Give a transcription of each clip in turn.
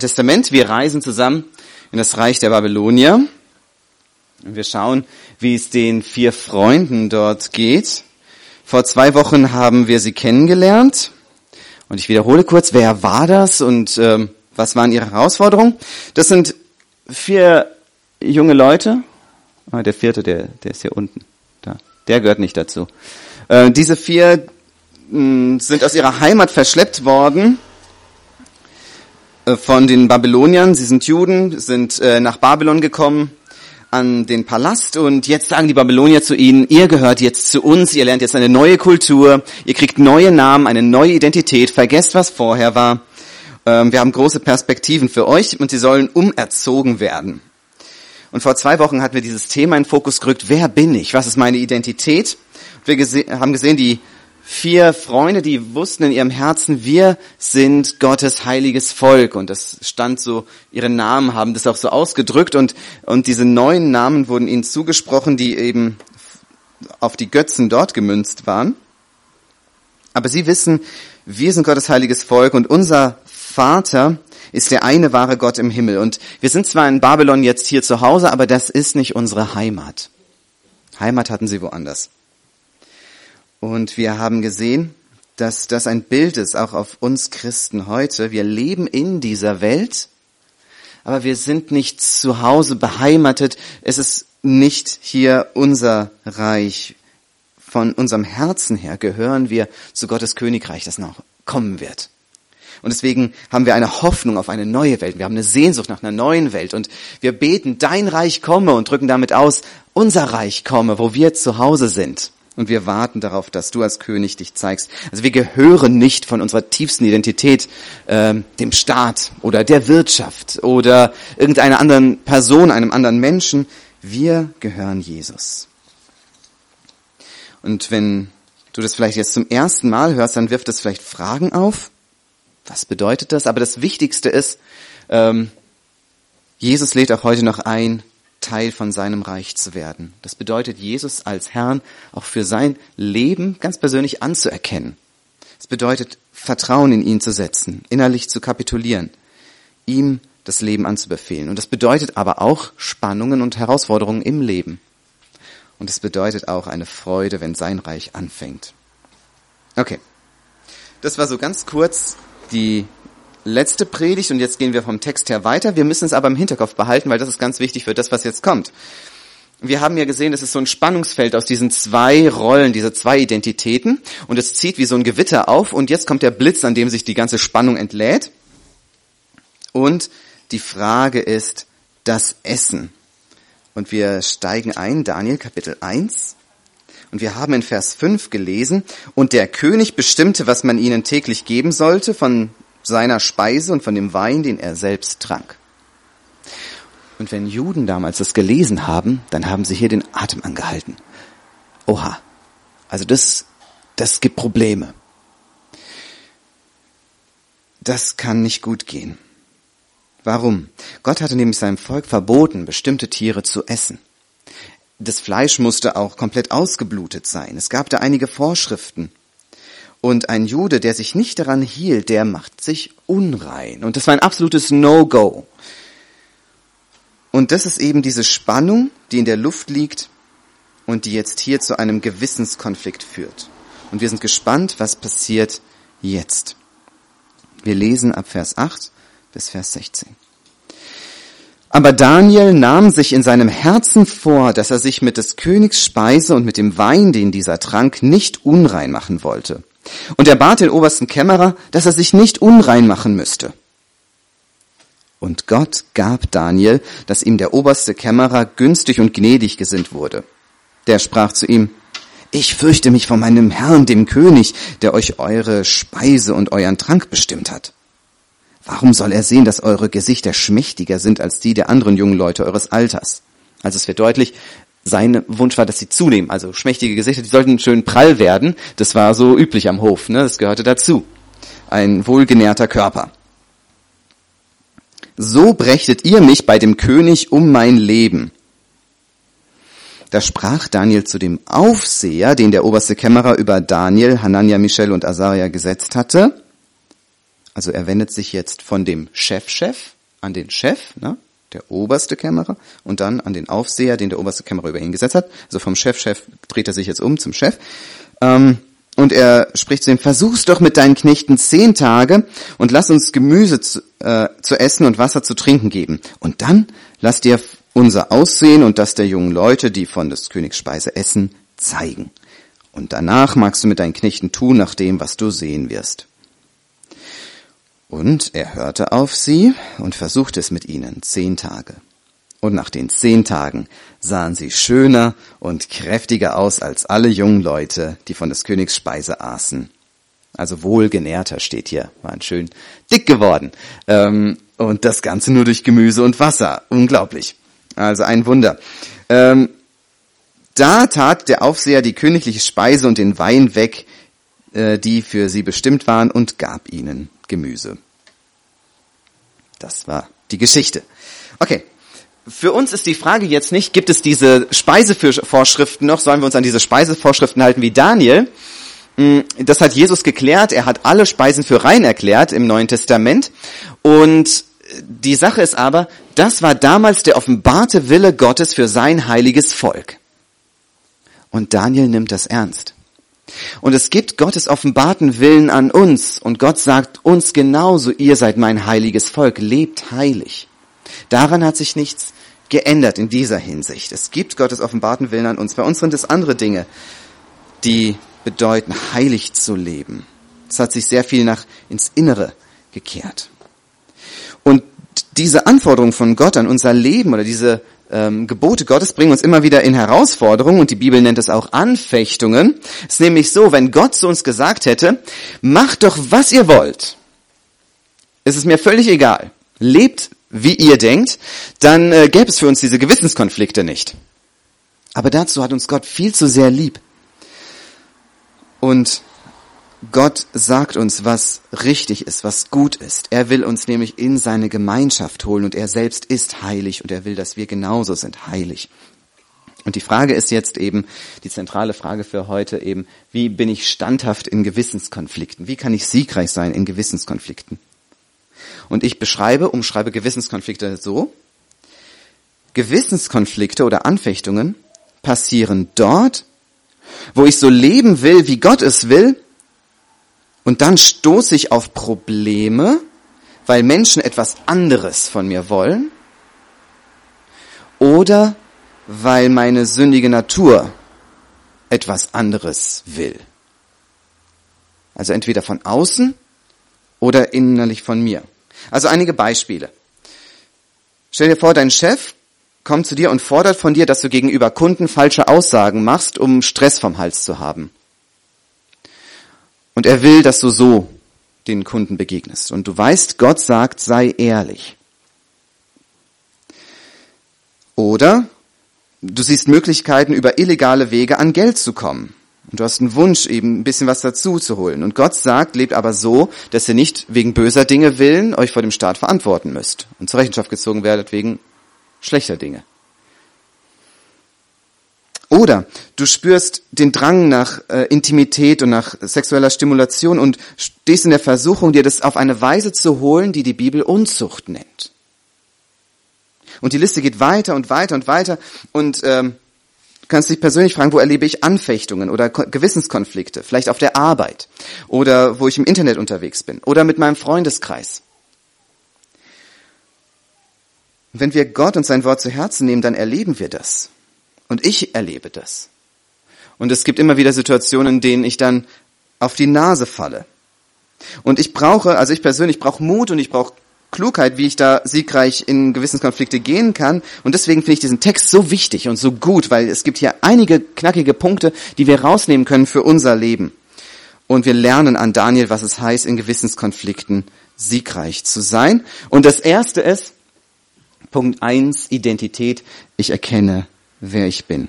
Testament. Wir reisen zusammen in das Reich der Babylonier. Wir schauen, wie es den vier Freunden dort geht. Vor zwei Wochen haben wir sie kennengelernt. Und ich wiederhole kurz, wer war das und ähm, was waren ihre Herausforderungen? Das sind vier junge Leute. Ah, der vierte, der, der ist hier unten. Da. Der gehört nicht dazu. Äh, diese vier mh, hm, sind aus ihrer Heimat verschleppt worden von den Babyloniern. Sie sind Juden, sind äh, nach Babylon gekommen an den Palast und jetzt sagen die Babylonier zu ihnen, ihr gehört jetzt zu uns, ihr lernt jetzt eine neue Kultur, ihr kriegt neue Namen, eine neue Identität, vergesst, was vorher war. Ähm, wir haben große Perspektiven für euch und sie sollen umerzogen werden. Und vor zwei Wochen hatten wir dieses Thema in Fokus gerückt, wer bin ich, was ist meine Identität? Wir haben gesehen, die vier Freunde, die wussten in ihrem Herzen, wir sind Gottes heiliges Volk. Und das stand so, ihre Namen haben das auch so ausgedrückt und, und diese neuen Namen wurden ihnen zugesprochen, die eben auf die Götzen dort gemünzt waren. Aber sie wissen, wir sind Gottes heiliges Volk und unser Vater ist der eine wahre Gott im Himmel. Und wir sind zwar in Babylon jetzt hier zu Hause, aber das ist nicht unsere Heimat. Heimat hatten sie woanders. Und wir haben gesehen, dass das ein Bild ist, auch auf uns Christen heute. Wir leben in dieser Welt, aber wir sind nicht zu Hause beheimatet. Es ist nicht hier unser Reich. Von unserem Herzen her gehören wir zu Gottes Königreich, das noch kommen wird. Und deswegen haben wir eine Hoffnung auf eine neue Welt. Wir haben eine Sehnsucht nach einer neuen Welt. Und wir beten, dein Reich komme und drücken damit aus, unser Reich komme, wo wir zu Hause sind. Und wir warten darauf, dass du als König dich zeigst. Also wir gehören nicht von unserer tiefsten Identität äh, dem Staat oder der Wirtschaft oder irgendeiner anderen Person, einem anderen Menschen. Wir gehören Jesus. Und wenn du das vielleicht jetzt zum ersten Mal hörst, dann wirft es vielleicht Fragen auf. Was bedeutet das? Aber das Wichtigste ist, ähm, Jesus lädt auch heute noch ein, Teil von seinem Reich zu werden. Das bedeutet, Jesus als Herrn auch für sein Leben ganz persönlich anzuerkennen. Es bedeutet, Vertrauen in ihn zu setzen, innerlich zu kapitulieren, ihm das Leben anzubefehlen. Und das bedeutet aber auch Spannungen und Herausforderungen im Leben. Und es bedeutet auch eine Freude, wenn sein Reich anfängt. Okay. Das war so ganz kurz die letzte Predigt und jetzt gehen wir vom Text her weiter. Wir müssen es aber im Hinterkopf behalten, weil das ist ganz wichtig für das, was jetzt kommt. Wir haben ja gesehen, es ist so ein Spannungsfeld aus diesen zwei Rollen, diese zwei Identitäten und es zieht wie so ein Gewitter auf und jetzt kommt der Blitz, an dem sich die ganze Spannung entlädt. Und die Frage ist das Essen. Und wir steigen ein, Daniel Kapitel 1. Und wir haben in Vers 5 gelesen, und der König bestimmte, was man ihnen täglich geben sollte, von seiner Speise und von dem Wein, den er selbst trank. Und wenn Juden damals das gelesen haben, dann haben sie hier den Atem angehalten. Oha. Also das, das gibt Probleme. Das kann nicht gut gehen. Warum? Gott hatte nämlich seinem Volk verboten, bestimmte Tiere zu essen. Das Fleisch musste auch komplett ausgeblutet sein. Es gab da einige Vorschriften. Und ein Jude, der sich nicht daran hielt, der macht sich unrein. Und das war ein absolutes No-Go. Und das ist eben diese Spannung, die in der Luft liegt und die jetzt hier zu einem Gewissenskonflikt führt. Und wir sind gespannt, was passiert jetzt. Wir lesen ab Vers 8 bis Vers 16. Aber Daniel nahm sich in seinem Herzen vor, dass er sich mit des Königs Speise und mit dem Wein, den dieser trank, nicht unrein machen wollte. Und er bat den obersten Kämmerer, dass er sich nicht unrein machen müsste. Und Gott gab Daniel, dass ihm der oberste Kämmerer günstig und gnädig gesinnt wurde. Der sprach zu ihm, ich fürchte mich vor meinem Herrn, dem König, der euch eure Speise und euren Trank bestimmt hat. Warum soll er sehen, dass eure Gesichter schmächtiger sind als die der anderen jungen Leute eures Alters? Also es wird deutlich, sein Wunsch war, dass sie zunehmen. Also schmächtige Gesichter, die sollten schön prall werden. Das war so üblich am Hof, ne? das gehörte dazu. Ein wohlgenährter Körper. So brächtet ihr mich bei dem König um mein Leben. Da sprach Daniel zu dem Aufseher, den der oberste Kämmerer über Daniel, Hanania, Michel und Asaria gesetzt hatte. Also er wendet sich jetzt von dem Chefchef an den Chef, ne? Der oberste Kämmerer, und dann an den Aufseher, den der oberste Kämmerer über ihn gesetzt hat. Also vom Chefchef dreht er sich jetzt um zum Chef. Ähm, und er spricht zu ihm, versuch's doch mit deinen Knechten zehn Tage und lass uns Gemüse zu, äh, zu essen und Wasser zu trinken geben. Und dann lass dir unser Aussehen und das der jungen Leute, die von des Königs Speise essen, zeigen. Und danach magst du mit deinen Knechten tun nach dem, was du sehen wirst. Und er hörte auf sie und versuchte es mit ihnen zehn Tage. Und nach den zehn Tagen sahen sie schöner und kräftiger aus als alle jungen Leute, die von des Königs Speise aßen. Also wohlgenährter steht hier, waren schön dick geworden. Ähm, und das Ganze nur durch Gemüse und Wasser. Unglaublich. Also ein Wunder. Ähm, da tat der Aufseher die königliche Speise und den Wein weg, äh, die für sie bestimmt waren, und gab ihnen Gemüse. Das war die Geschichte. Okay. Für uns ist die Frage jetzt nicht, gibt es diese Speisevorschriften noch? Sollen wir uns an diese Speisevorschriften halten wie Daniel? Hm, das hat Jesus geklärt. Er hat alle Speisen für rein erklärt im Neuen Testament. Und die Sache ist aber, das war damals der offenbarte Wille Gottes für sein heiliges Volk. Und Daniel nimmt das ernst. Und es gibt Gottes offenbarten Willen an uns. Und Gott sagt uns genauso, ihr seid mein heiliges Volk, lebt heilig. Daran hat sich nichts geändert in dieser Hinsicht. Es gibt Gottes offenbarten Willen an uns. Bei uns sind es andere Dinge, die bedeuten, heilig zu leben. Es hat sich sehr viel nach ins Innere gekehrt. Und diese Anforderung von Gott an unser Leben oder diese ähm, Gebote Gottes bringen uns immer wieder in Herausforderungen und die Bibel nennt es auch Anfechtungen. Es ist nämlich so, wenn Gott zu uns gesagt hätte, macht doch was ihr wollt, es ist mir völlig egal, lebt wie ihr denkt, dann äh, gäbe es für uns diese Gewissenskonflikte nicht. Aber dazu hat uns Gott viel zu sehr lieb. Und Gott sagt uns, was richtig ist, was gut ist. Er will uns nämlich in seine Gemeinschaft holen und er selbst ist heilig und er will, dass wir genauso sind, heilig. Und die Frage ist jetzt eben, die zentrale Frage für heute eben, wie bin ich standhaft in Gewissenskonflikten? Wie kann ich siegreich sein in Gewissenskonflikten? Und ich beschreibe, umschreibe Gewissenskonflikte so, Gewissenskonflikte oder Anfechtungen passieren dort, wo ich so leben will, wie Gott es will, und dann stoße ich auf Probleme, weil Menschen etwas anderes von mir wollen oder weil meine sündige Natur etwas anderes will. Also entweder von außen oder innerlich von mir. Also einige Beispiele. Stell dir vor, dein Chef kommt zu dir und fordert von dir, dass du gegenüber Kunden falsche Aussagen machst, um Stress vom Hals zu haben. Und er will, dass du so den Kunden begegnest. Und du weißt, Gott sagt, sei ehrlich. Oder du siehst Möglichkeiten, über illegale Wege an Geld zu kommen. Und du hast einen Wunsch, eben ein bisschen was dazu zu holen. Und Gott sagt, lebt aber so, dass ihr nicht wegen böser Dinge willen euch vor dem Staat verantworten müsst und zur Rechenschaft gezogen werdet wegen schlechter Dinge. Oder du spürst den Drang nach äh, Intimität und nach sexueller Stimulation und stehst in der Versuchung, dir das auf eine Weise zu holen, die die Bibel Unzucht nennt. Und die Liste geht weiter und weiter und weiter und ähm, kannst dich persönlich fragen, wo erlebe ich Anfechtungen oder Gewissenskonflikte, vielleicht auf der Arbeit oder wo ich im Internet unterwegs bin oder mit meinem Freundeskreis. Und wenn wir Gott und sein Wort zu Herzen nehmen, dann erleben wir das. Und ich erlebe das. Und es gibt immer wieder Situationen, in denen ich dann auf die Nase falle. Und ich brauche, also ich persönlich brauche Mut und ich brauche Klugheit, wie ich da siegreich in Gewissenskonflikte gehen kann. Und deswegen finde ich diesen Text so wichtig und so gut, weil es gibt hier einige knackige Punkte, die wir rausnehmen können für unser Leben. Und wir lernen an Daniel, was es heißt, in Gewissenskonflikten siegreich zu sein. Und das erste ist, Punkt eins Identität. Ich erkenne wer ich bin.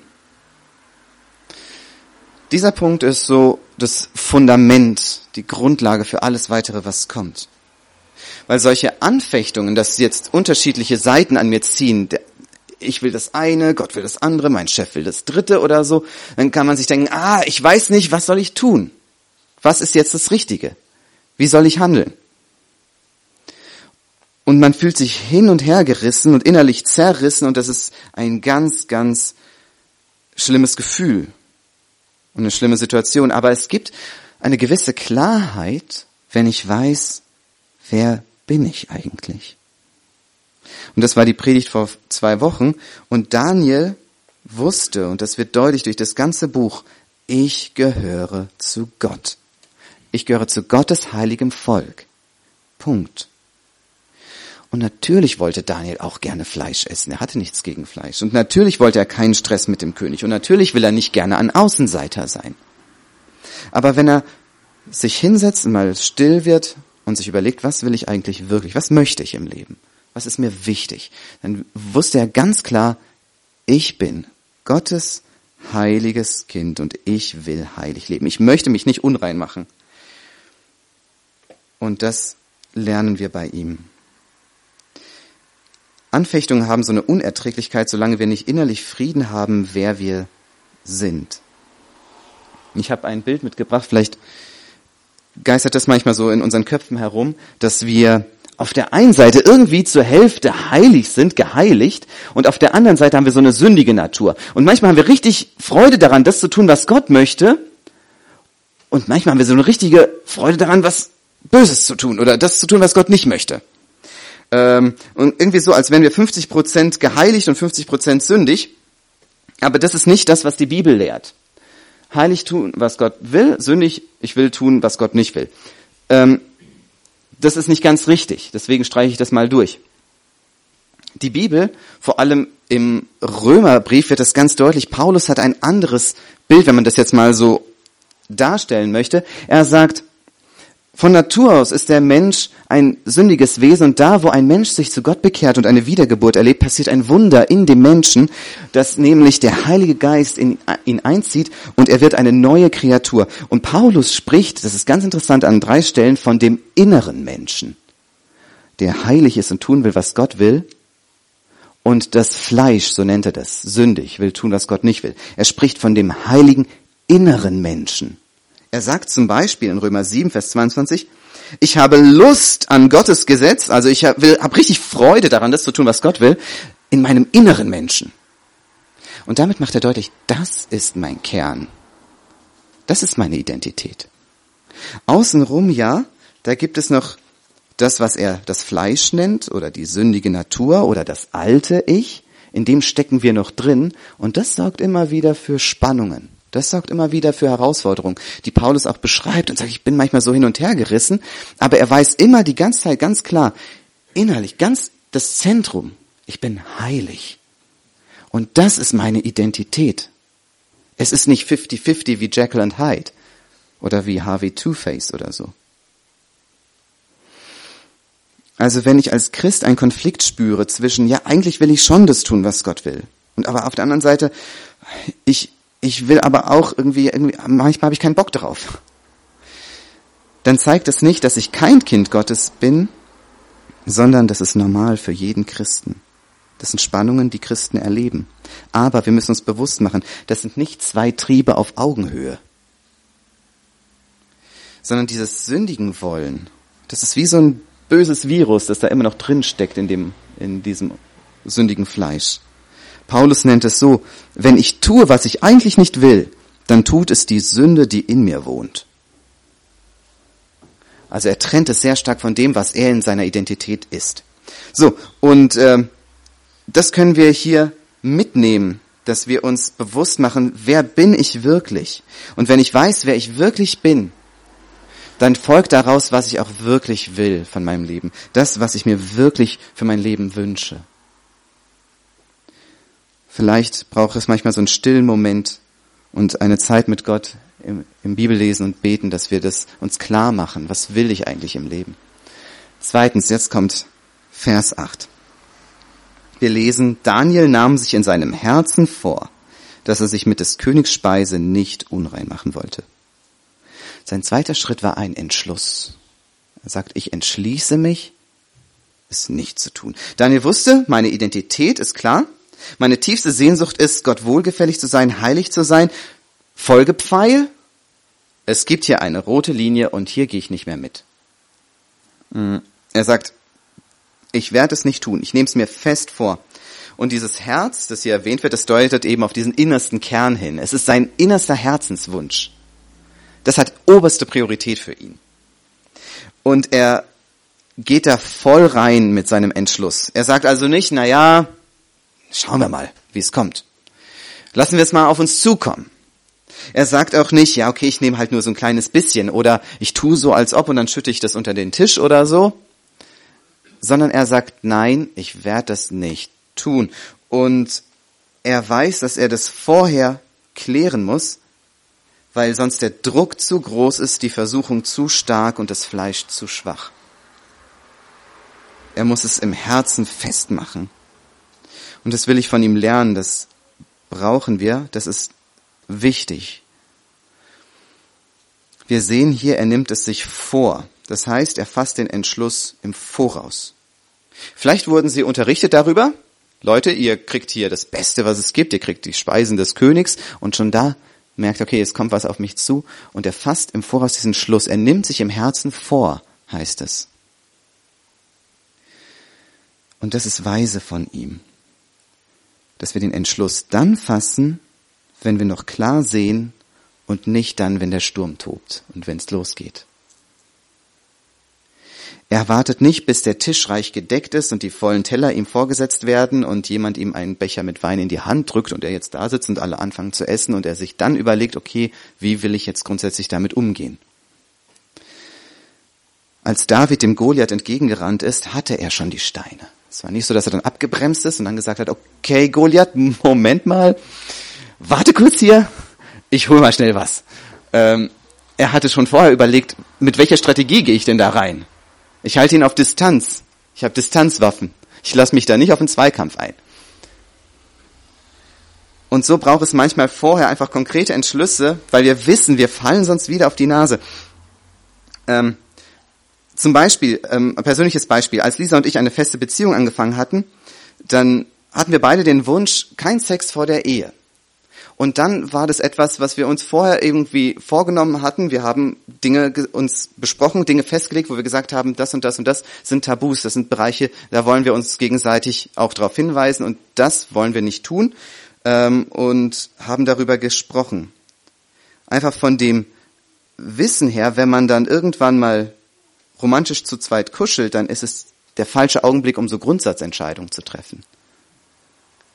Dieser Punkt ist so das Fundament, die Grundlage für alles weitere, was kommt. Weil solche Anfechtungen, dass jetzt unterschiedliche Seiten an mir ziehen, ich will das eine, Gott will das andere, mein Chef will das dritte oder so, dann kann man sich denken, ah, ich weiß nicht, was soll ich tun? Was ist jetzt das Richtige? Wie soll ich handeln? Und man fühlt sich hin und her gerissen und innerlich zerrissen und das ist ein ganz, ganz schlimmes Gefühl und eine schlimme Situation. Aber es gibt eine gewisse Klarheit, wenn ich weiß, wer bin ich eigentlich? Und das war die Predigt vor zwei Wochen. Und Daniel wusste, und das wird deutlich durch das ganze Buch, ich gehöre zu Gott. Ich gehöre zu Gottes heiligem Volk. Punkt. Und natürlich wollte Daniel auch gerne Fleisch essen. Er hatte nichts gegen Fleisch. Und natürlich wollte er keinen Stress mit dem König. Und natürlich will er nicht gerne ein Außenseiter sein. Aber wenn er sich hinsetzt und mal still wird und sich überlegt, was will ich eigentlich wirklich, was möchte ich im Leben, was ist mir wichtig, dann wusste er ganz klar, ich bin Gottes heiliges Kind und ich will heilig leben. Ich möchte mich nicht unrein machen. Und das lernen wir bei ihm. Anfechtungen haben so eine Unerträglichkeit, solange wir nicht innerlich Frieden haben, wer wir sind. Ich habe ein Bild mitgebracht, vielleicht geistert das manchmal so in unseren Köpfen herum, dass wir auf der einen Seite irgendwie zur Hälfte heilig sind, geheiligt, und auf der anderen Seite haben wir so eine sündige Natur. Und manchmal haben wir richtig Freude daran, das zu tun, was Gott möchte, und manchmal haben wir so eine richtige Freude daran, was Böses zu tun oder das zu tun, was Gott nicht möchte. Ähm, und irgendwie so, als wären wir 50 Prozent geheiligt und 50 Prozent sündig. Aber das ist nicht das, was die Bibel lehrt. Heilig tun, was Gott will, sündig, ich will tun, was Gott nicht will. Ähm, das ist nicht ganz richtig, deswegen streiche ich das mal durch. Die Bibel, vor allem im Römerbrief wird das ganz deutlich, Paulus hat ein anderes Bild, wenn man das jetzt mal so darstellen möchte. Er sagt, von Natur aus ist der Mensch ein sündiges Wesen und da, wo ein Mensch sich zu Gott bekehrt und eine Wiedergeburt erlebt, passiert ein Wunder in dem Menschen, dass nämlich der Heilige Geist in ihn einzieht und er wird eine neue Kreatur. Und Paulus spricht, das ist ganz interessant, an drei Stellen von dem inneren Menschen, der heilig ist und tun will, was Gott will. Und das Fleisch, so nennt er das, sündig, will tun, was Gott nicht will. Er spricht von dem heiligen inneren Menschen. Er sagt zum Beispiel in Römer 7, Vers 22, ich habe Lust an Gottes Gesetz, also ich habe hab richtig Freude daran, das zu tun, was Gott will, in meinem inneren Menschen. Und damit macht er deutlich, das ist mein Kern. Das ist meine Identität. Außenrum, ja, da gibt es noch das, was er das Fleisch nennt oder die sündige Natur oder das alte Ich, in dem stecken wir noch drin und das sorgt immer wieder für Spannungen. Das sorgt immer wieder für Herausforderungen, die Paulus auch beschreibt und sagt, ich bin manchmal so hin und her gerissen, aber er weiß immer die ganze Zeit ganz klar, innerlich, ganz das Zentrum, ich bin heilig. Und das ist meine Identität. Es ist nicht 50-50 wie Jekyll und Hyde oder wie Harvey Two-Face oder so. Also wenn ich als Christ einen Konflikt spüre zwischen, ja, eigentlich will ich schon das tun, was Gott will. Und aber auf der anderen Seite, ich, ich will aber auch irgendwie, irgendwie manchmal habe ich keinen Bock drauf. Dann zeigt es nicht, dass ich kein Kind Gottes bin, sondern das ist normal für jeden Christen. Das sind Spannungen, die Christen erleben. Aber wir müssen uns bewusst machen, das sind nicht zwei Triebe auf Augenhöhe, sondern dieses sündigen Wollen. Das ist wie so ein böses Virus, das da immer noch drin steckt in dem, in diesem sündigen Fleisch. Paulus nennt es so, wenn ich tue, was ich eigentlich nicht will, dann tut es die Sünde, die in mir wohnt. Also er trennt es sehr stark von dem, was er in seiner Identität ist. So, und äh, das können wir hier mitnehmen, dass wir uns bewusst machen, wer bin ich wirklich? Und wenn ich weiß, wer ich wirklich bin, dann folgt daraus, was ich auch wirklich will von meinem Leben. Das, was ich mir wirklich für mein Leben wünsche. Vielleicht braucht es manchmal so einen stillen Moment und eine Zeit mit Gott im, im Bibellesen und Beten, dass wir das uns klar machen. Was will ich eigentlich im Leben? Zweitens, jetzt kommt Vers 8. Wir lesen, Daniel nahm sich in seinem Herzen vor, dass er sich mit des Königs Speise nicht unrein machen wollte. Sein zweiter Schritt war ein Entschluss. Er sagt, ich entschließe mich, es nicht zu tun. Daniel wusste, meine Identität ist klar. Meine tiefste Sehnsucht ist, Gott wohlgefällig zu sein, heilig zu sein. Folgepfeil, es gibt hier eine rote Linie und hier gehe ich nicht mehr mit. Mm, er sagt, Ich werde es nicht tun. Ich nehme es mir fest vor. Und dieses Herz, das hier erwähnt wird, das deutet eben auf diesen innersten Kern hin. Es ist sein innerster Herzenswunsch. Das hat oberste Priorität für ihn. Und er geht da voll rein mit seinem Entschluss. Er sagt also nicht, na ja, schauen wir mal, wie es kommt. Lassen wir es mal auf uns zukommen. Er sagt auch nicht, ja, okay, ich nehme halt nur so ein kleines bisschen oder ich tue so als ob und dann schütte ich das unter den Tisch oder so, sondern er sagt, nein, ich werde das nicht tun. Und er weiß, dass er das vorher klären muss, weil sonst der Druck zu groß ist, die Versuchung zu stark und das Fleisch zu schwach. Er muss es im Herzen festmachen. Und das will ich von ihm lernen, das brauchen wir, das ist wichtig. Wir sehen hier, er nimmt es sich vor. Das heißt, er fasst den Entschluss im Voraus. Vielleicht wurden Sie unterrichtet darüber. Leute, ihr kriegt hier das Beste, was es gibt. Ihr kriegt die Speisen des Königs. Und schon da merkt, okay, es kommt was auf mich zu. Und er fasst im Voraus diesen Schluss. Er nimmt sich im Herzen vor, heißt es. Und das ist weise von ihm. Dass wir den Entschluss dann fassen, wenn wir noch klar sehen und nicht dann, wenn der Sturm tobt und wenn es losgeht. Er wartet nicht, bis der Tisch reich gedeckt ist und die vollen Teller ihm vorgesetzt werden und jemand ihm einen Becher mit Wein in die Hand drückt und er jetzt da sitzt und alle anfangen zu essen und er sich dann überlegt, okay, wie will ich jetzt grundsätzlich damit umgehen? Als David dem Goliath entgegengerannt ist, hatte er schon die Steine. Es war nicht so, dass er dann abgebremst ist und dann gesagt hat, okay, Goliath, Moment mal, warte kurz hier, ich hol mal schnell was. Ähm, er hatte schon vorher überlegt, mit welcher Strategie gehe ich denn da rein? Ich halte ihn auf Distanz. Ich habe Distanzwaffen. Ich lasse mich da nicht auf einen Zweikampf ein. Und so braucht es manchmal vorher einfach konkrete Entschlüsse, weil wir wissen, wir fallen sonst wieder auf die Nase. Ähm, zum Beispiel, ähm, ein persönliches Beispiel, als Lisa und ich eine feste Beziehung angefangen hatten, dann hatten wir beide den Wunsch, kein Sex vor der Ehe. Und dann war das etwas, was wir uns vorher irgendwie vorgenommen hatten. Wir haben Dinge uns besprochen, Dinge festgelegt, wo wir gesagt haben, das und das und das sind Tabus, das sind Bereiche, da wollen wir uns gegenseitig auch darauf hinweisen und das wollen wir nicht tun ähm, und haben darüber gesprochen. Einfach von dem Wissen her, wenn man dann irgendwann mal romantisch zu zweit kuschelt, dann ist es der falsche Augenblick, um so Grundsatzentscheidungen zu treffen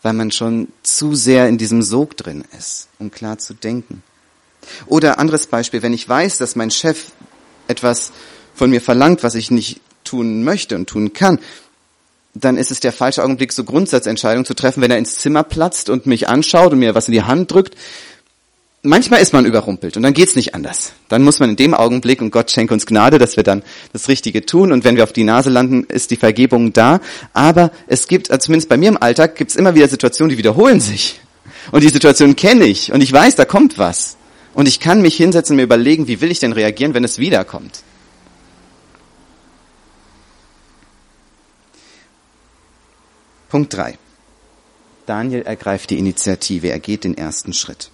weil man schon zu sehr in diesem Sog drin ist, um klar zu denken. Oder anderes Beispiel, wenn ich weiß, dass mein Chef etwas von mir verlangt, was ich nicht tun möchte und tun kann, dann ist es der falsche Augenblick, so Grundsatzentscheidungen zu treffen, wenn er ins Zimmer platzt und mich anschaut und mir was in die Hand drückt, manchmal ist man überrumpelt und dann geht's nicht anders. Dann muss man in dem Augenblick, und Gott schenke uns Gnade, dass wir dann das Richtige tun und wenn wir auf die Nase landen, ist die Vergebung da. Aber es gibt, also zumindest bei mir im Alltag, gibt's immer wieder Situationen, die wiederholen sich. Und die Situation kenne ich und ich weiß, da kommt was. Und ich kann mich hinsetzen und mir überlegen, wie will ich denn reagieren, wenn es wiederkommt. Punkt drei. Daniel ergreift die Initiative, er geht den ersten Schritt.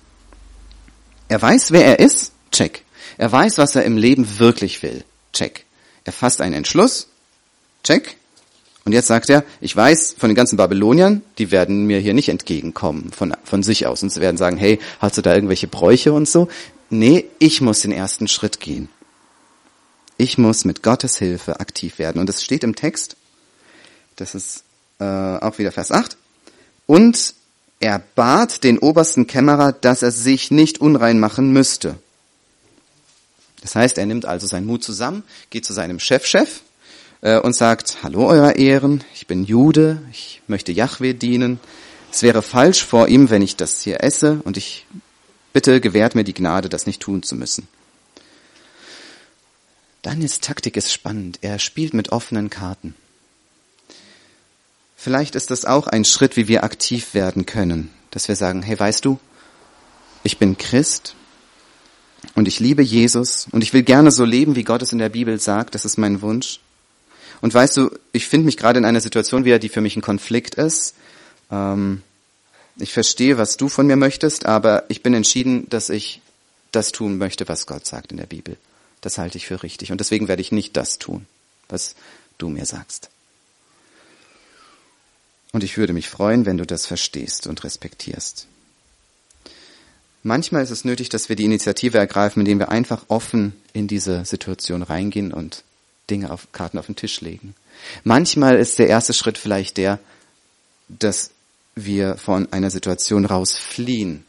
Er weiß, wer er ist? Check. Er weiß, was er im Leben wirklich will? Check. Er fasst einen Entschluss? Check. Und jetzt sagt er, ich weiß von den ganzen Babyloniern, die werden mir hier nicht entgegenkommen von, von sich aus und sie werden sagen, hey, hast du da irgendwelche Bräuche und so? Nee, ich muss den ersten Schritt gehen. Ich muss mit Gottes Hilfe aktiv werden. Und es steht im Text, das ist äh, auch wieder Vers 8, und er bat den obersten Kämmerer, dass er sich nicht unrein machen müsste. Das heißt, er nimmt also seinen Mut zusammen, geht zu seinem Chefchef äh, und sagt, Hallo, Euer Ehren, ich bin Jude, ich möchte Yahweh dienen. Es wäre falsch vor ihm, wenn ich das hier esse und ich bitte gewährt mir die Gnade, das nicht tun zu müssen. Daniels Taktik ist spannend. Er spielt mit offenen Karten. Vielleicht ist das auch ein Schritt, wie wir aktiv werden können, dass wir sagen, hey, weißt du, ich bin Christ und ich liebe Jesus und ich will gerne so leben, wie Gott es in der Bibel sagt, das ist mein Wunsch. Und weißt du, ich finde mich gerade in einer Situation wieder, die für mich ein Konflikt ist. Ähm, ich verstehe, was du von mir möchtest, aber ich bin entschieden, dass ich das tun möchte, was Gott sagt in der Bibel. Das halte ich für richtig. Und deswegen werde ich nicht das tun, was du mir sagst. Und ich würde mich freuen, wenn du das verstehst und respektierst. Manchmal ist es nötig, dass wir die Initiative ergreifen, indem wir einfach offen in diese Situation reingehen und Dinge auf Karten auf den Tisch legen. Manchmal ist der erste Schritt vielleicht der, dass wir von einer Situation rausfliehen.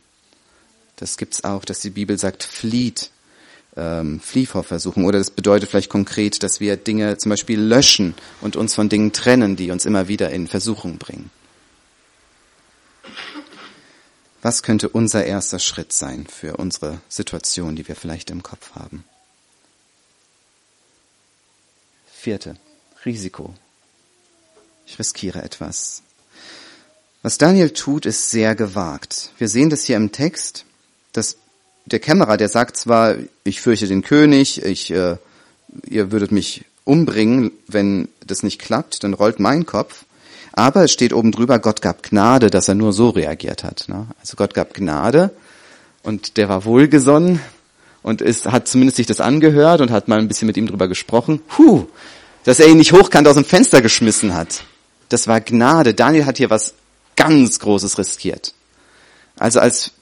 Das gibt's auch, dass die Bibel sagt, flieht, ähm, flieh vor Versuchen. Oder das bedeutet vielleicht konkret, dass wir Dinge zum Beispiel löschen und uns von Dingen trennen, die uns immer wieder in Versuchung bringen. Was könnte unser erster Schritt sein für unsere Situation, die wir vielleicht im Kopf haben? Vierte, Risiko. Ich riskiere etwas. Was Daniel tut, ist sehr gewagt. Wir sehen das hier im Text, dass der Kämmerer, der sagt zwar, ich fürchte den König, ich, äh, ihr würdet mich umbringen, wenn das nicht klappt, dann rollt mein Kopf. Aber es steht oben drüber, Gott gab Gnade, dass er nur so reagiert hat. Ne? Also Gott gab Gnade und der war wohlgesonnen und ist, hat zumindest sich das angehört und hat mal ein bisschen mit ihm drüber gesprochen. Huh, dass er ihn nicht hochkant aus dem Fenster geschmissen hat. Das war Gnade. Daniel hat hier was ganz Großes riskiert. Also als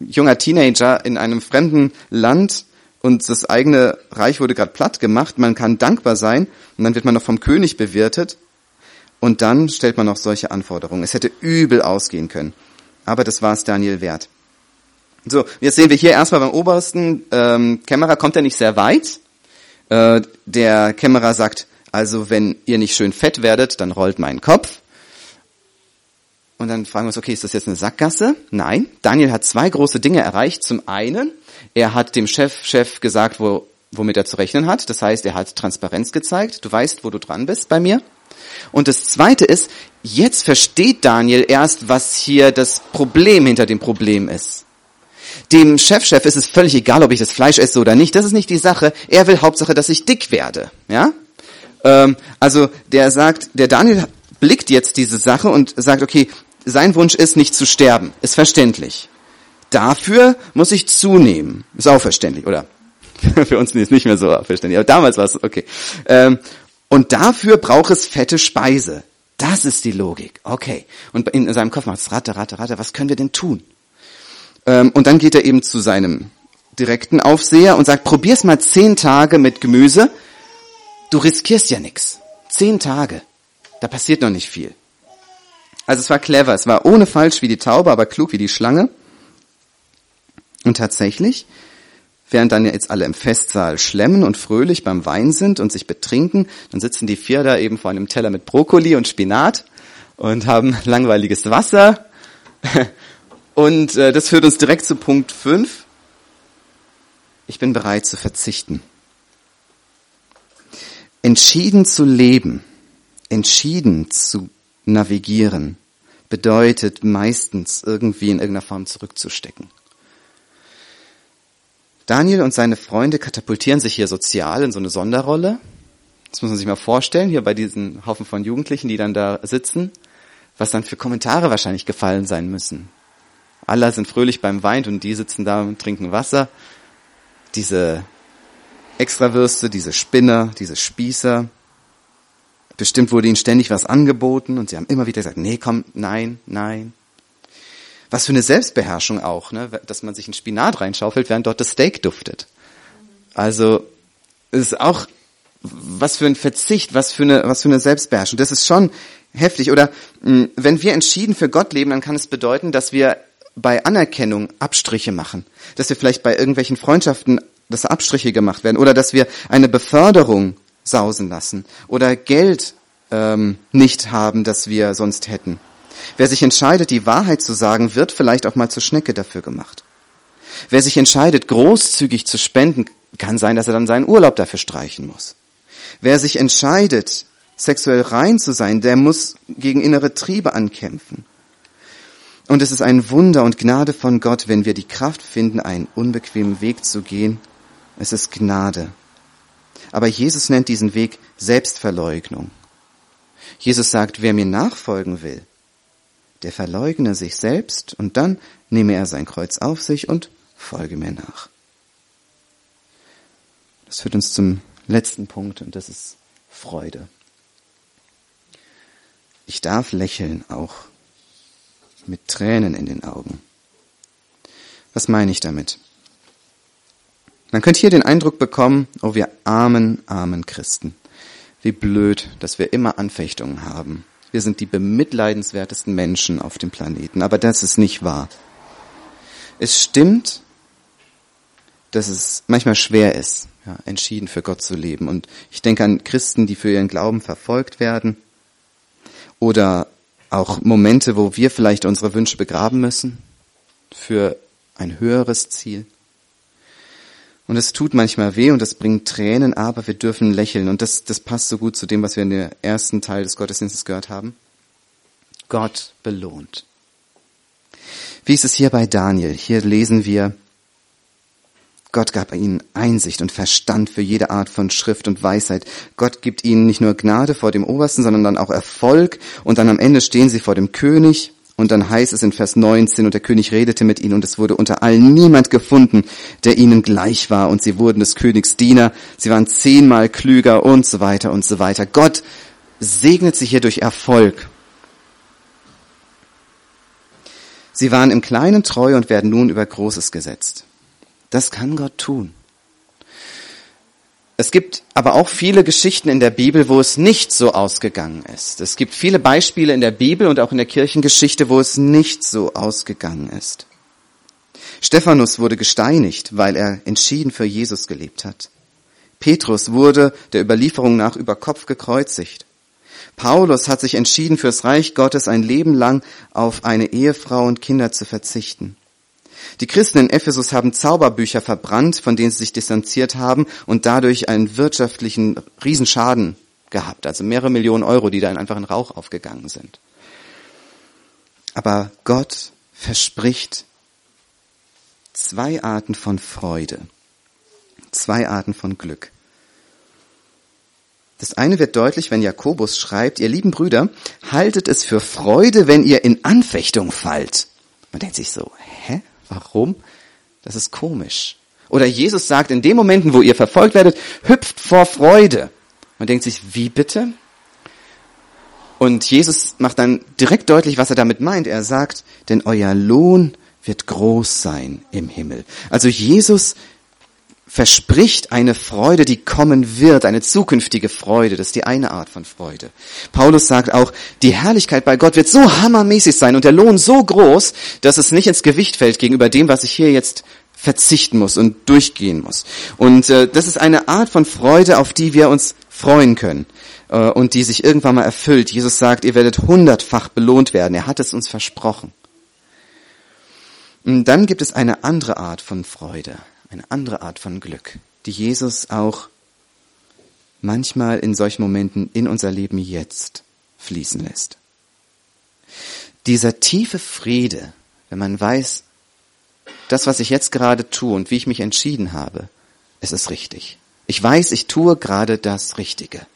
junger Teenager in einem fremden Land und das eigene Reich wurde gerade platt gemacht, man kann dankbar sein und dann wird man noch vom König bewirtet und dann stellt man noch solche Anforderungen. Es hätte übel ausgehen können, aber das war es Daniel wert. So, jetzt sehen wir hier erstmal beim obersten ähm, Kämmerer kommt er nicht sehr weit. Äh, der Kämmerer sagt, also wenn ihr nicht schön fett werdet, dann rollt mein Kopf. Und dann fragen wir uns, okay, ist das jetzt eine Sackgasse? Nein. Daniel hat zwei große Dinge erreicht. Zum einen, er hat dem Chef, Chef gesagt, wo, womit er zu rechnen hat. Das heißt, er hat Transparenz gezeigt. Du weißt, wo du dran bist bei mir. Und das zweite ist, jetzt versteht Daniel erst, was hier das Problem hinter dem Problem ist. Dem Chefchef -Chef ist es völlig egal, ob ich das Fleisch esse oder nicht. Das ist nicht die Sache. Er will Hauptsache, dass ich dick werde. Ja? Ähm, also der sagt, der Daniel blickt jetzt diese Sache und sagt, okay, sein Wunsch ist, nicht zu sterben. Ist verständlich. Dafür muss ich zunehmen. Ist auch verständlich, oder? Für uns ist nicht mehr so verständlich, aber damals war es okay. Ähm, und dafür braucht es fette Speise. Das ist die Logik. Okay. Und in seinem Kopf macht es Ratte, Ratte, Ratte. Was können wir denn tun? Ähm, und dann geht er eben zu seinem direkten Aufseher und sagt, probier's mal zehn Tage mit Gemüse. Du riskierst ja nichts. Zehn Tage. Da passiert noch nicht viel. Also es war clever, es war ohne falsch wie die Taube, aber klug wie die Schlange. Und tatsächlich, während dann jetzt alle im Festsaal schlemmen und fröhlich beim Wein sind und sich betrinken, dann sitzen die vier da eben vor einem Teller mit Brokkoli und Spinat und haben langweiliges Wasser. Und äh, das führt uns direkt zu Punkt 5. Ich bin bereit zu verzichten. Entschieden zu leben, entschieden zu navigieren bedeutet meistens irgendwie in irgendeiner Form zurückzustecken. Daniel und seine Freunde katapultieren sich hier sozial in so eine Sonderrolle. Das muss man sich mal vorstellen, hier bei diesen Haufen von Jugendlichen, die dann da sitzen, was dann für Kommentare wahrscheinlich gefallen sein müssen. Alle sind fröhlich beim Wein und die sitzen da und trinken Wasser. Diese Extrawürste, diese Spinner, diese Spießer, Bestimmt wurde ihnen ständig was angeboten und sie haben immer wieder gesagt, nee, komm, nein, nein. Was für eine Selbstbeherrschung auch, ne? dass man sich ein Spinat reinschaufelt, während dort das Steak duftet. Also es ist auch was für ein Verzicht, was für eine, was für eine Selbstbeherrschung. Das ist schon heftig. Oder mh, hm, wenn wir entschieden für Gott leben, dann kann es bedeuten, dass wir bei Anerkennung Abstriche machen, dass wir vielleicht bei irgendwelchen Freundschaften dass Abstriche gemacht werden oder dass wir eine Beförderung sausen lassen oder Geld ähm, nicht haben, das wir sonst hätten. Wer sich entscheidet, die Wahrheit zu sagen, wird vielleicht auch mal zur Schnecke dafür gemacht. Wer sich entscheidet, großzügig zu spenden, kann sein, dass er dann seinen Urlaub dafür streichen muss. Wer sich entscheidet, sexuell rein zu sein, der muss gegen innere Triebe ankämpfen. Und es ist ein Wunder und Gnade von Gott, wenn wir die Kraft finden, einen unbequemen Weg zu gehen. Es ist Gnade. Aber Jesus nennt diesen Weg Selbstverleugnung. Jesus sagt, wer mir nachfolgen will, der verleugne sich selbst und dann nehme er sein Kreuz auf sich und folge mir nach. Das führt uns zum letzten Punkt und das ist Freude. Ich darf lächeln auch mit Tränen in den Augen. Was meine ich damit? Man könnte hier den Eindruck bekommen, oh wir armen, armen Christen. Wie blöd, dass wir immer Anfechtungen haben. Wir sind die bemitleidenswertesten Menschen auf dem Planeten. Aber das ist nicht wahr. Es stimmt, dass es manchmal schwer ist, ja, entschieden für Gott zu leben. Und ich denke an Christen, die für ihren Glauben verfolgt werden. Oder auch Momente, wo wir vielleicht unsere Wünsche begraben müssen für ein höheres Ziel. Und es tut manchmal weh und es bringt Tränen, aber wir dürfen lächeln. Und das, das passt so gut zu dem, was wir in der ersten Teil des Gottesdienstes gehört haben. Gott belohnt. Wie ist es hier bei Daniel? Hier lesen wir, Gott gab ihnen Einsicht und Verstand für jede Art von Schrift und Weisheit. Gott gibt ihnen nicht nur Gnade vor dem Obersten, sondern dann auch Erfolg. Und dann am Ende stehen sie vor dem König. Und dann heißt es in Vers 19, und der König redete mit ihnen, und es wurde unter allen niemand gefunden, der ihnen gleich war. Und sie wurden des Königs Diener. Sie waren zehnmal klüger und so weiter und so weiter. Gott segnet sie hier durch Erfolg. Sie waren im Kleinen treu und werden nun über Großes gesetzt. Das kann Gott tun. Es gibt aber auch viele Geschichten in der Bibel, wo es nicht so ausgegangen ist. Es gibt viele Beispiele in der Bibel und auch in der Kirchengeschichte, wo es nicht so ausgegangen ist. Stephanus wurde gesteinigt, weil er entschieden für Jesus gelebt hat. Petrus wurde der Überlieferung nach über Kopf gekreuzigt. Paulus hat sich entschieden, fürs Reich Gottes ein Leben lang auf eine Ehefrau und Kinder zu verzichten. Die Christen in Ephesus haben Zauberbücher verbrannt, von denen sie sich distanziert haben und dadurch einen wirtschaftlichen Riesenschaden gehabt, also mehrere Millionen Euro, die da in Rauch aufgegangen sind. Aber Gott verspricht zwei Arten von Freude, zwei Arten von Glück. Das eine wird deutlich, wenn Jakobus schreibt, ihr lieben Brüder, haltet es für Freude, wenn ihr in Anfechtung fallt. Man denkt sich so, hä? Warum? Das ist komisch. Oder Jesus sagt, in den Momenten, wo ihr verfolgt werdet, hüpft vor Freude. Man denkt sich, wie bitte? Und Jesus macht dann direkt deutlich, was er damit meint. Er sagt, denn euer Lohn wird groß sein im Himmel. Also Jesus verspricht eine Freude, die kommen wird, eine zukünftige Freude. Das ist die eine Art von Freude. Paulus sagt auch, die Herrlichkeit bei Gott wird so hammermäßig sein und der Lohn so groß, dass es nicht ins Gewicht fällt gegenüber dem, was ich hier jetzt verzichten muss und durchgehen muss. Und äh, das ist eine Art von Freude, auf die wir uns freuen können äh, und die sich irgendwann mal erfüllt. Jesus sagt, ihr werdet hundertfach belohnt werden. Er hat es uns versprochen. Und dann gibt es eine andere Art von Freude, eine andere Art von Glück, die Jesus auch manchmal in solchen Momenten in unser Leben jetzt fließen lässt. Dieser tiefe Friede, wenn man weiß, das, was ich jetzt gerade tue und wie ich mich entschieden habe, es ist richtig. Ich weiß, ich tue gerade das Richtige.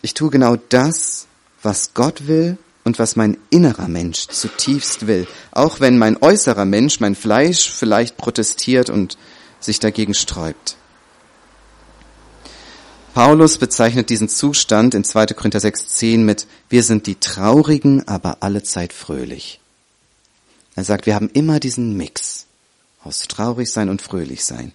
Ich tue genau das, was Gott will und was mein innerer Mensch zutiefst will, auch wenn mein äußerer Mensch, mein Fleisch vielleicht protestiert und sich dagegen sträubt. Paulus bezeichnet diesen Zustand in 2. Korinther 6.10 mit, wir sind die Traurigen, aber allezeit fröhlich. Er sagt, wir haben immer diesen Mix aus traurig sein und fröhlich sein.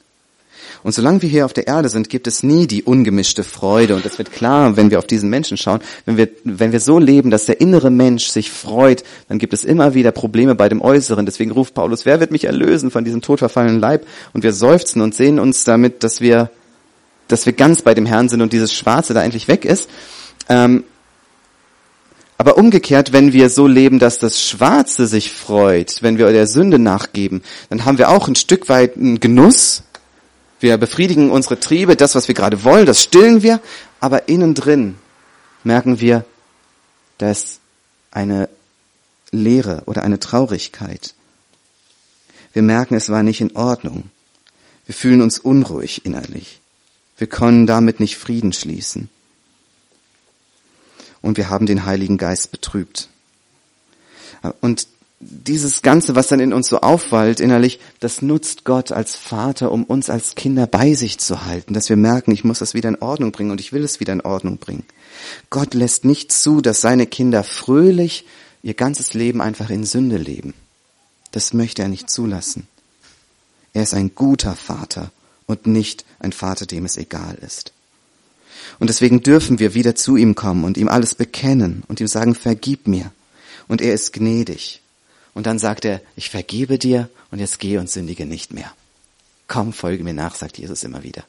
Und solange wir hier auf der Erde sind, gibt es nie die ungemischte Freude. Und das wird klar, wenn wir auf diesen Menschen schauen. Wenn wir, wenn wir so leben, dass der innere Mensch sich freut, dann gibt es immer wieder Probleme bei dem Äußeren. Deswegen ruft Paulus, wer wird mich erlösen von diesem todverfallenen Leib? Und wir seufzen und sehen uns damit, dass wir, dass wir ganz bei dem Herrn sind und dieses Schwarze da endlich weg ist. Ähm, aber umgekehrt, wenn wir so leben, dass das Schwarze sich freut, wenn wir der Sünde nachgeben, dann haben wir auch ein Stück weit einen Genuss, wir befriedigen unsere Triebe, das, was wir gerade wollen, das stillen wir, aber innen drin merken wir, da ist eine Leere oder eine Traurigkeit. Wir merken, es war nicht in Ordnung. Wir fühlen uns unruhig innerlich. Wir können damit nicht Frieden schließen. Und wir haben den Heiligen Geist betrübt. Und dieses Ganze, was dann in uns so aufwallt innerlich, das nutzt Gott als Vater, um uns als Kinder bei sich zu halten, dass wir merken, ich muss das wieder in Ordnung bringen und ich will es wieder in Ordnung bringen. Gott lässt nicht zu, dass seine Kinder fröhlich ihr ganzes Leben einfach in Sünde leben. Das möchte er nicht zulassen. Er ist ein guter Vater und nicht ein Vater, dem es egal ist. Und deswegen dürfen wir wieder zu ihm kommen und ihm alles bekennen und ihm sagen, vergib mir. Und er ist gnädig. Und dann sagt er, ich vergebe dir und jetzt geh und sündige nicht mehr. Komm, folge mir nach, sagt Jesus immer wieder.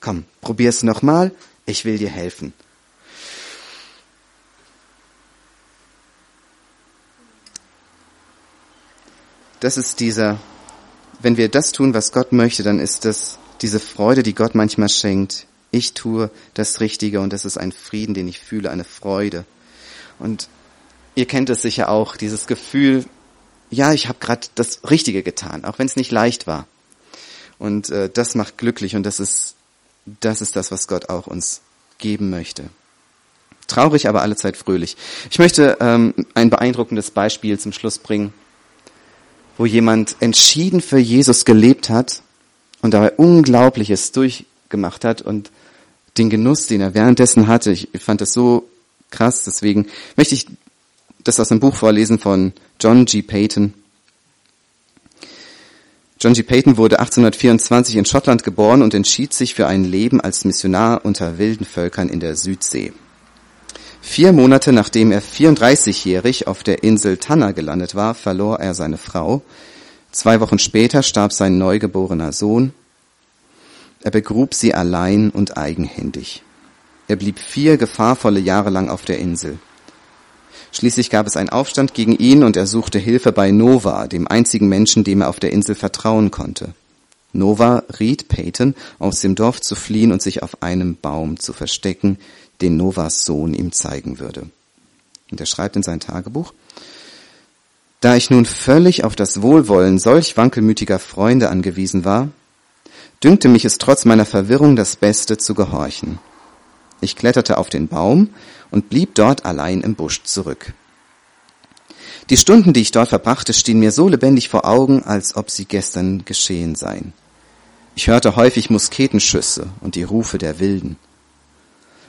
Komm, probier's nochmal, ich will dir helfen. Das ist dieser, wenn wir das tun, was Gott möchte, dann ist das diese Freude, die Gott manchmal schenkt. Ich tue das Richtige und das ist ein Frieden, den ich fühle, eine Freude. Und ihr kennt es sicher auch, dieses Gefühl, ja, ich habe gerade das Richtige getan, auch wenn es nicht leicht war. Und äh, das macht glücklich und das ist, das ist das, was Gott auch uns geben möchte. Traurig, aber allezeit fröhlich. Ich möchte ähm, ein beeindruckendes Beispiel zum Schluss bringen, wo jemand entschieden für Jesus gelebt hat und dabei Unglaubliches durchgemacht hat und den Genuss, den er währenddessen hatte, ich fand das so krass, deswegen möchte ich das aus einem Buch vorlesen von John G. Payton. John G. Payton wurde 1824 in Schottland geboren und entschied sich für ein Leben als Missionar unter wilden Völkern in der Südsee. Vier Monate nachdem er 34-jährig auf der Insel Tanna gelandet war, verlor er seine Frau. Zwei Wochen später starb sein neugeborener Sohn. Er begrub sie allein und eigenhändig. Er blieb vier gefahrvolle Jahre lang auf der Insel. Schließlich gab es einen Aufstand gegen ihn und er suchte Hilfe bei Nova, dem einzigen Menschen, dem er auf der Insel vertrauen konnte. Nova riet Peyton, aus dem Dorf zu fliehen und sich auf einem Baum zu verstecken, den Novas Sohn ihm zeigen würde. Und er schreibt in sein Tagebuch, da ich nun völlig auf das Wohlwollen solch wankelmütiger Freunde angewiesen war, dünkte mich es trotz meiner Verwirrung das Beste zu gehorchen. Ich kletterte auf den Baum und blieb dort allein im Busch zurück. Die Stunden, die ich dort verbrachte, stehen mir so lebendig vor Augen, als ob sie gestern geschehen seien. Ich hörte häufig Musketenschüsse und die Rufe der Wilden.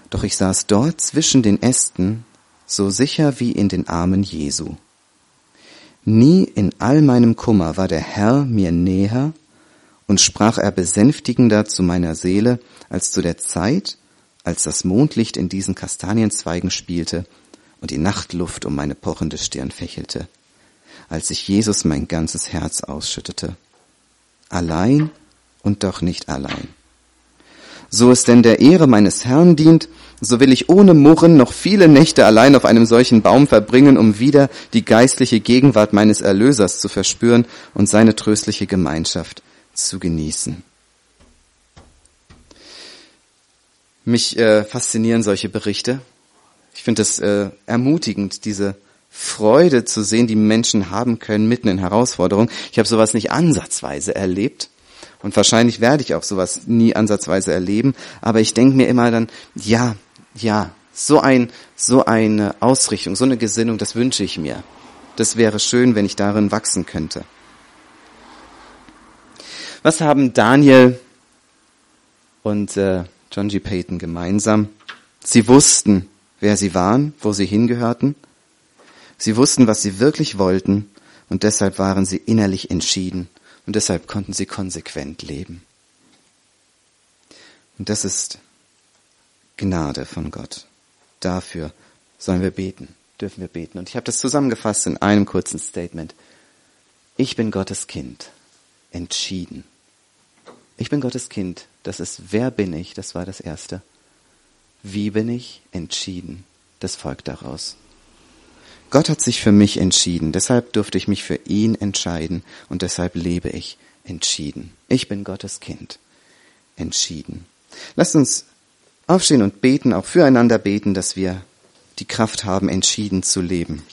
Doch ich saß dort zwischen den Ästen, so sicher wie in den Armen Jesu. Nie in all meinem Kummer war der Herr mir näher und sprach er besänftigender zu meiner Seele als zu der Zeit, als das Mondlicht in diesen Kastanienzweigen spielte und die Nachtluft um meine pochende Stirn fächelte, als ich Jesus mein ganzes Herz ausschüttete. Allein und doch nicht allein. So es denn der Ehre meines Herrn dient, so will ich ohne Murren noch viele Nächte allein auf einem solchen Baum verbringen, um wieder die geistliche Gegenwart meines Erlösers zu verspüren und seine tröstliche Gemeinschaft zu genießen. Mich äh, faszinieren solche Berichte. Ich finde es äh, ermutigend, diese Freude zu sehen, die Menschen haben können mitten in Herausforderungen. Ich habe sowas nicht ansatzweise erlebt und wahrscheinlich werde ich auch sowas nie ansatzweise erleben. Aber ich denke mir immer dann, ja, ja, so ein, so eine Ausrichtung, so eine Gesinnung, das wünsche ich mir. Das wäre schön, wenn ich darin wachsen könnte. Was haben Daniel und äh, John G. Payton gemeinsam. Sie wussten, wer sie waren, wo sie hingehörten. Sie wussten, was sie wirklich wollten und deshalb waren sie innerlich entschieden und deshalb konnten sie konsequent leben. Und das ist Gnade von Gott. Dafür sollen wir beten, dürfen wir beten. Und ich habe das zusammengefasst in einem kurzen Statement. Ich bin Gottes Kind, entschieden. Ich bin Gottes Kind, das ist, wer bin ich? Das war das Erste. Wie bin ich? Entschieden. Das folgt daraus. Gott hat sich für mich entschieden, deshalb durfte ich mich für ihn entscheiden und deshalb lebe ich entschieden. Ich bin Gottes Kind. Entschieden. Lasst uns aufstehen und beten, auch füreinander beten, dass wir die Kraft haben, entschieden zu leben.